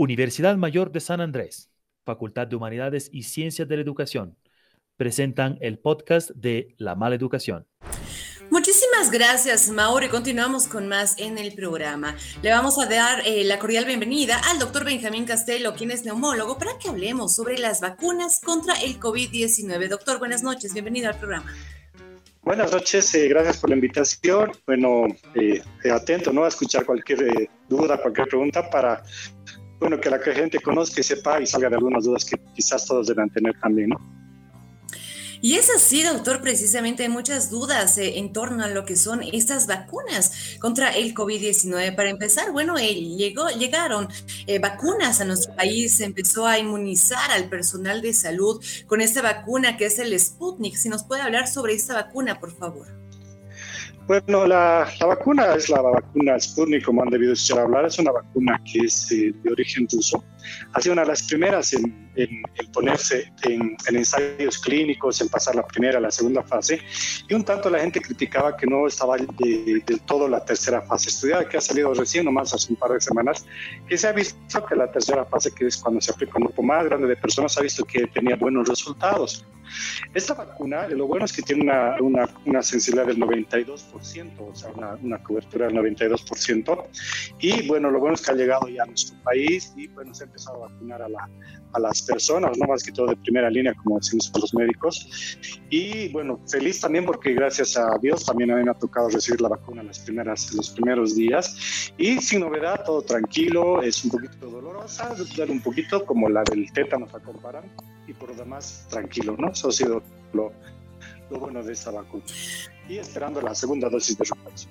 Universidad Mayor de San Andrés, Facultad de Humanidades y Ciencias de la Educación, presentan el podcast de La Mala Educación. Muchísimas gracias, Mauro, y continuamos con más en el programa. Le vamos a dar eh, la cordial bienvenida al doctor Benjamín Castelo, quien es neumólogo, para que hablemos sobre las vacunas contra el COVID-19. Doctor, buenas noches, bienvenido al programa. Buenas noches, eh, gracias por la invitación. Bueno, eh, atento ¿no? a escuchar cualquier duda, cualquier pregunta para bueno, que la gente conozca y sepa y salga de algunas dudas que quizás todos deban tener también, ¿no? Y es así, doctor, precisamente hay muchas dudas eh, en torno a lo que son estas vacunas contra el COVID-19. Para empezar, bueno, eh, llegó, llegaron eh, vacunas a nuestro país, se empezó a inmunizar al personal de salud con esta vacuna que es el Sputnik. Si nos puede hablar sobre esta vacuna, por favor. Bueno, la, vacuna es la vacuna Sputnik, como han debido escuchar hablar, es una vacuna que es eh, de origen ruso. Ha sido una de las primeras en, ponerse en, ensayos clínicos, en pasar la primera, la segunda fase, y un tanto la gente criticaba que no estaba del todo la tercera fase estudiada, que ha salido recién, nomás hace un par de semanas, que se ha visto que la tercera fase, que es cuando se aplica un grupo más grande de personas, ha visto que tenía buenos resultados. Esta vacuna, lo bueno es que tiene una, una, una sensibilidad del 92%, o sea, una, una, cobertura del 92%. Y bueno, lo bueno es que ha llegado ya a nuestro país y bueno, se ha empezado a vacunar a, la, a las personas, no más que todo de primera línea, como decimos los médicos. Y bueno, feliz también porque gracias a Dios también a mí me ha tocado recibir la vacuna en, las primeras, los primeros días. Y sin novedad, todo tranquilo, es un poquito dolorosa, un poquito como la del tétano a comparar y por lo demás tranquilo, ¿no? Eso ha sido lo, bueno de esta vacuna. Y esperando la segunda dosis de refuerzo.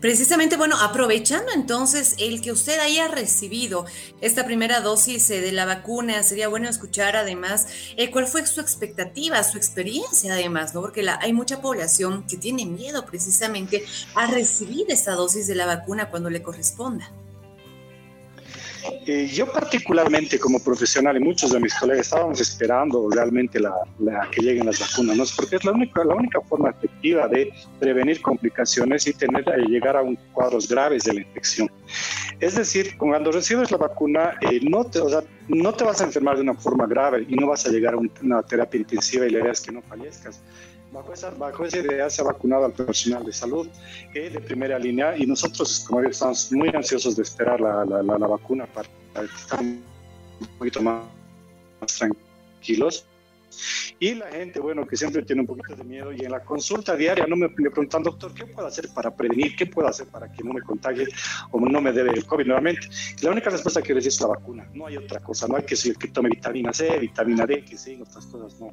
Precisamente, bueno, aprovechando entonces el que usted haya recibido esta primera dosis eh, de la vacuna, sería bueno escuchar además eh, cuál fue su expectativa, su experiencia además, ¿no? Porque la, hay mucha población que tiene miedo precisamente a recibir esta dosis de la vacuna cuando le corresponda. Eh, yo particularmente como profesional y muchos de mis colegas estábamos esperando realmente la, que lleguen las vacunas, ¿no? porque es la única, la única forma efectiva de prevenir complicaciones y tener, eh, llegar a un cuadros graves de la infección. Es decir, cuando recibes la vacuna, eh, no, te, o sea, no te vas a enfermar de una forma grave y no vas a llegar a una terapia intensiva y la idea es que no fallezcas. Bajo esa, bajo esa idea se ha vacunado al personal de salud eh, de primera línea y nosotros, como estamos muy ansiosos de esperar la, la, la, vacuna para estar un poquito más tranquilos. Y la gente, bueno, que siempre tiene un poquito de miedo y en la consulta diaria no me, preguntan, doctor, ¿qué puedo hacer para prevenir? ¿Qué puedo hacer para que no me contagie o no me dé el COVID nuevamente? La única respuesta que les es la vacuna, no hay otra cosa, no hay que decir que tome vitamina C, vitamina D, que sí, otras cosas, no.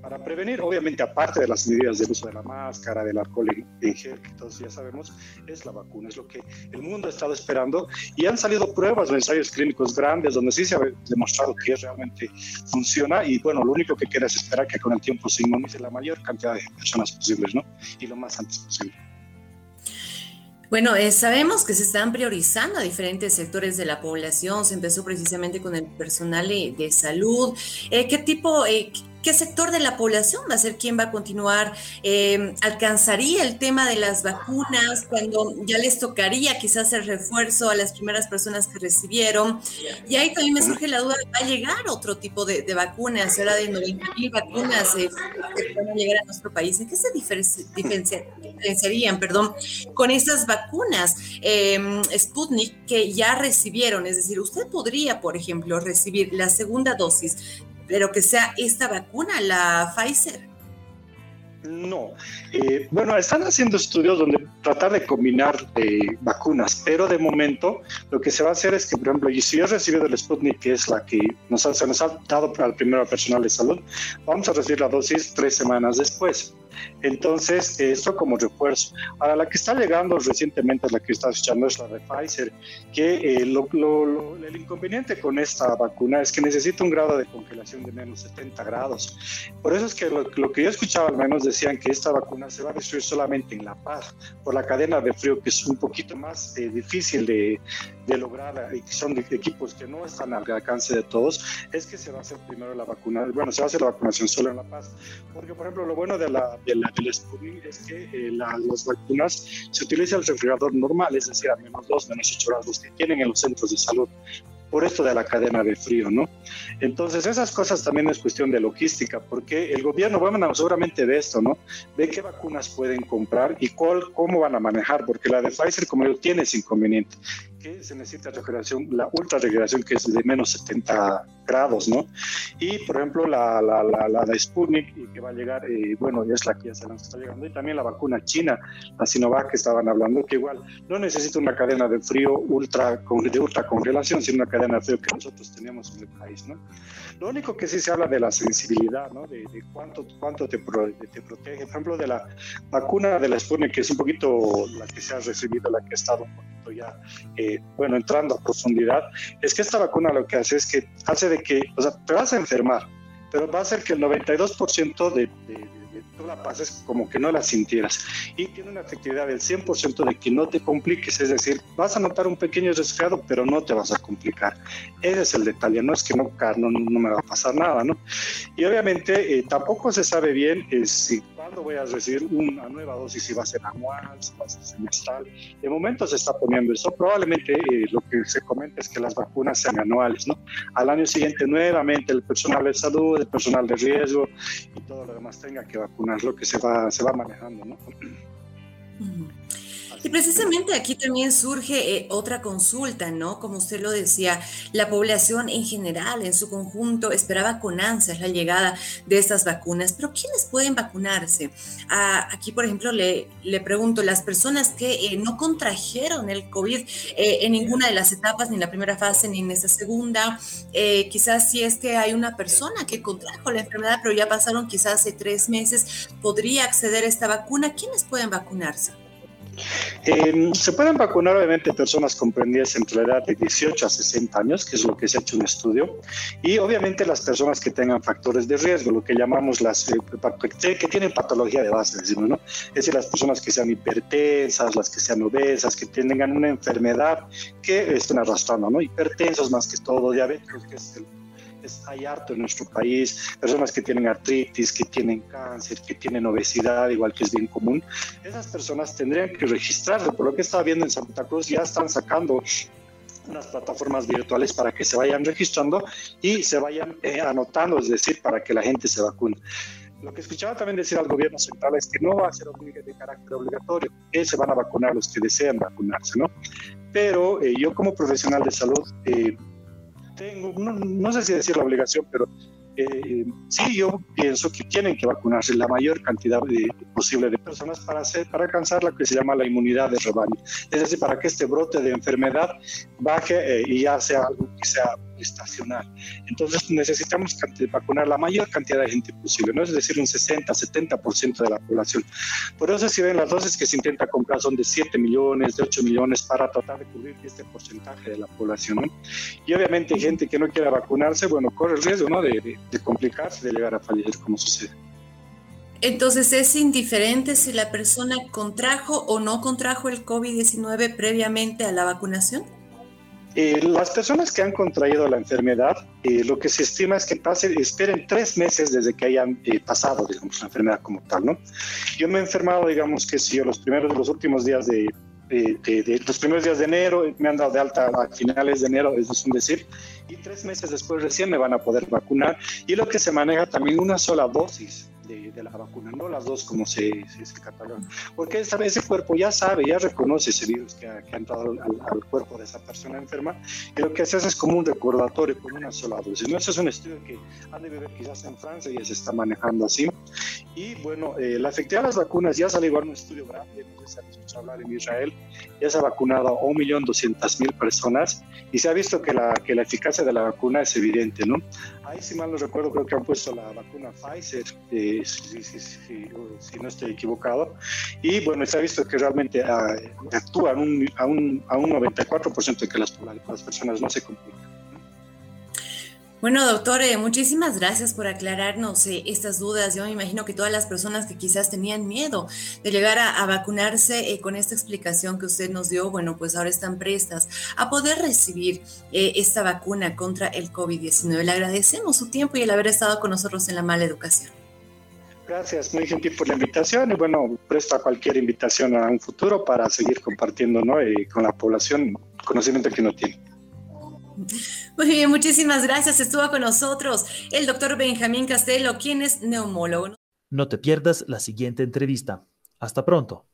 Para prevenir, obviamente, aparte de las medidas de uso de la máscara, del alcohol en gel, que todos ya sabemos, es la vacuna, es lo que el mundo ha estado esperando y han salido pruebas ensayos clínicos grandes donde sí se ha demostrado que realmente funciona y bueno, lo único que queda es esperar que con el tiempo se inmunice la mayor cantidad de personas posibles, ¿no? Y lo más antes posible. Bueno, eh, sabemos que se están priorizando a diferentes sectores de la población. Se empezó precisamente con el personal de, salud. Eh, ¿Qué tipo, eh, ¿Qué sector de la población va a ser quien va a continuar? Eh, ¿Alcanzaría el tema de las vacunas cuando ya les tocaría quizás el refuerzo a las primeras personas que recibieron? Y ahí también me surge la duda, ¿va a llegar otro tipo de, vacunas? Se habla de 90 mil vacunas eh, que van a llegar a nuestro país. ¿En qué se diferenciarían perdón, con esas vacunas em, Sputnik que ya recibieron? Es decir, usted podría, por ejemplo, recibir la segunda dosis pero que sea esta vacuna, la Pfizer. No. Eh, bueno, están haciendo estudios donde tratar de combinar eh, vacunas, pero de momento lo que se va a hacer es que, por ejemplo, si yo he recibido el Sputnik, que es la que nos se nos ha dado para el primer personal de salud, vamos a recibir la dosis tres semanas después. Entonces, esto como refuerzo. Ahora, la que está llegando recientemente, la que está escuchando es la de Pfizer, que eh, el inconveniente con esta vacuna es que necesita un grado de congelación de menos 70 grados. Por eso es que lo, que yo escuchaba al menos decían que esta vacuna se va a destruir solamente en La Paz, por la cadena de frío, que es un poquito más eh, difícil de, de lograr, y son equipos que no están al alcance de todos, es que se va a hacer primero la vacuna, bueno, se va a hacer la vacunación solo en La Paz. Porque, por ejemplo, lo bueno de la de la, del es que eh, las vacunas se utiliza el refrigerador normal, es decir, a menos 2, menos 8 grados que tienen en los centros de salud. por esto de la cadena de frío, ¿no? Entonces, esas cosas también es cuestión de logística, porque el gobierno, bueno, seguramente ve esto, ¿no? Ve qué vacunas pueden comprar y cuál, cómo van a manejar, porque la de Pfizer, como yo, tiene ese inconveniente, que se necesita refrigeración, la ultra refrigeración, que es de menos 70 grados, ¿no? Y, por ejemplo, la, la, la, de Sputnik, que va a llegar, eh, bueno, ya es la que ya se nos está llegando, y también la vacuna china, la Sinovac, que estaban hablando, que igual no necesita una cadena de frío ultra, de ultra congelación, sino una cadena de frío que nosotros tenemos en el país, ¿no? Lo único que sí se habla de la sensibilidad, ¿no? De, cuánto, cuánto te, te, protege. Por ejemplo, de la vacuna de la Sputnik, que es un poquito la que se ha recibido, la que ha estado un poquito ya, eh, bueno, entrando a profundidad, es que esta vacuna lo que hace es que hace de que, o sea, te vas a enfermar, pero va a hacer que el 92% de, de tú la pases como que no la sintieras. Y tiene una efectividad del 100% de que no te compliques, es decir, vas a notar un pequeño resfriado, pero no te vas a complicar. Ese es el detalle, no es que no, no, no me va a pasar nada, ¿no? Y obviamente eh, tampoco se sabe bien eh, si cuándo voy a recibir una nueva dosis, si va a ser anual, si va a ser semestral. De momento se está poniendo eso. Probablemente eh, lo que se comenta es que las vacunas sean anuales, ¿no? Al año siguiente nuevamente el personal de salud, el personal de riesgo y todo lo demás tenga que vacunar lo que se va, se va manejando, ¿no? Y precisamente aquí también surge eh, otra consulta, ¿no? Como usted lo decía, la población en general, en su conjunto, esperaba con ansias la llegada de estas vacunas, pero ¿quiénes pueden vacunarse? Ah, aquí, por ejemplo, le, pregunto, las personas que eh, no contrajeron el COVID eh, en ninguna de las etapas, ni en la primera fase, ni en esta segunda, quizás si es que hay una persona que contrajo la enfermedad, pero ya pasaron quizás hace tres meses, podría acceder a esta vacuna, ¿quiénes pueden vacunarse? Eh, se pueden vacunar obviamente personas comprendidas entre la edad de 18 a 60 años, que es lo que se ha hecho un estudio, y obviamente las personas que tengan factores de riesgo, lo que llamamos las eh, que tienen patología de base, decimos, ¿no? Es decir, las personas que sean hipertensas, las que sean obesas, que tengan una enfermedad que estén arrastrando, ¿no? Hipertensos más que todo, diabéticos, que es el hay harto en nuestro país, personas que tienen artritis, que tienen cáncer, que tienen obesidad, igual que es bien común. Esas personas tendrían que registrarse, por lo que estaba viendo en Santa Cruz, ya están sacando unas plataformas virtuales para que se vayan registrando y se vayan eh, anotando, es decir, para que la gente se vacune. Lo que escuchaba también decir al gobierno central es que no va a ser de carácter obligatorio, que se van a vacunar los que desean vacunarse, ¿no? Pero eh, yo como profesional de salud eh, tengo, no, sé si decir la obligación, pero eh, sí, yo pienso que tienen que vacunarse la mayor cantidad posible de personas para, hacer, para alcanzar lo que se llama la inmunidad de rebaño. Es decir, para que este brote de enfermedad baje eh, y ya sea algo que sea estacional. Entonces necesitamos vacunar la mayor cantidad de gente posible, ¿no? es decir, un 60, 70% de la población. Por eso si ven las dosis que se intenta comprar son de 7 millones, de 8 millones para tratar de cubrir este porcentaje de la población. ¿no? Y obviamente gente que no quiera vacunarse, bueno, corre el riesgo ¿no? de, de complicarse, de llegar a fallecer como sucede. Entonces, ¿es indiferente si la persona contrajo o no contrajo el COVID-19 previamente a la vacunación? Eh, las personas que han contraído la enfermedad, eh, lo que se estima es que pase, esperen tres meses desde que hayan eh, pasado, digamos, la enfermedad como tal, ¿no? Yo me he enfermado, digamos, que si yo los primeros, los últimos días de, de, los primeros días de enero, me han dado de alta a finales de enero, es decir, y tres meses después recién me van a poder vacunar. Y lo que se maneja también una sola dosis de, la vacuna, no las dos como se, se, catalogan. Porque ese, ese cuerpo ya sabe, ya reconoce ese virus que ha, entrado al, cuerpo de esa persona enferma y lo que se hace es como un recordatorio con una sola dosis. ¿no? Ese es un estudio que han de ver quizás en Francia ya se está manejando así. Y bueno, eh, la efectividad de las vacunas ya salió igual un estudio grande, no sé si hablar en Israel, ya se ha vacunado a 1.200.000 personas y se ha visto que la, que la eficacia de la vacuna es evidente, ¿no? Ahí, si mal no recuerdo, creo que han puesto la vacuna Pfizer, eh, si, no estoy equivocado. Y bueno, se ha visto que realmente ah, actúa a un, a un, a un 94% de que las, las personas no se complican. Bueno, doctor, eh, muchísimas gracias por aclararnos eh, estas dudas. Yo me imagino que todas las personas que quizás tenían miedo de llegar a, vacunarse eh, con esta explicación que usted nos dio, bueno, pues ahora están prestas a poder recibir esta vacuna contra el COVID-19. Le agradecemos su tiempo y el haber estado con nosotros en la mala educación. Gracias, muy gentil por la invitación y bueno, presto a cualquier invitación a un futuro para seguir compartiendo ¿no? con la población conocimiento que no tiene. Muy bien, muchísimas gracias. Estuvo con nosotros el doctor Benjamín Castelo, quien es neumólogo. No te pierdas la siguiente entrevista. Hasta pronto.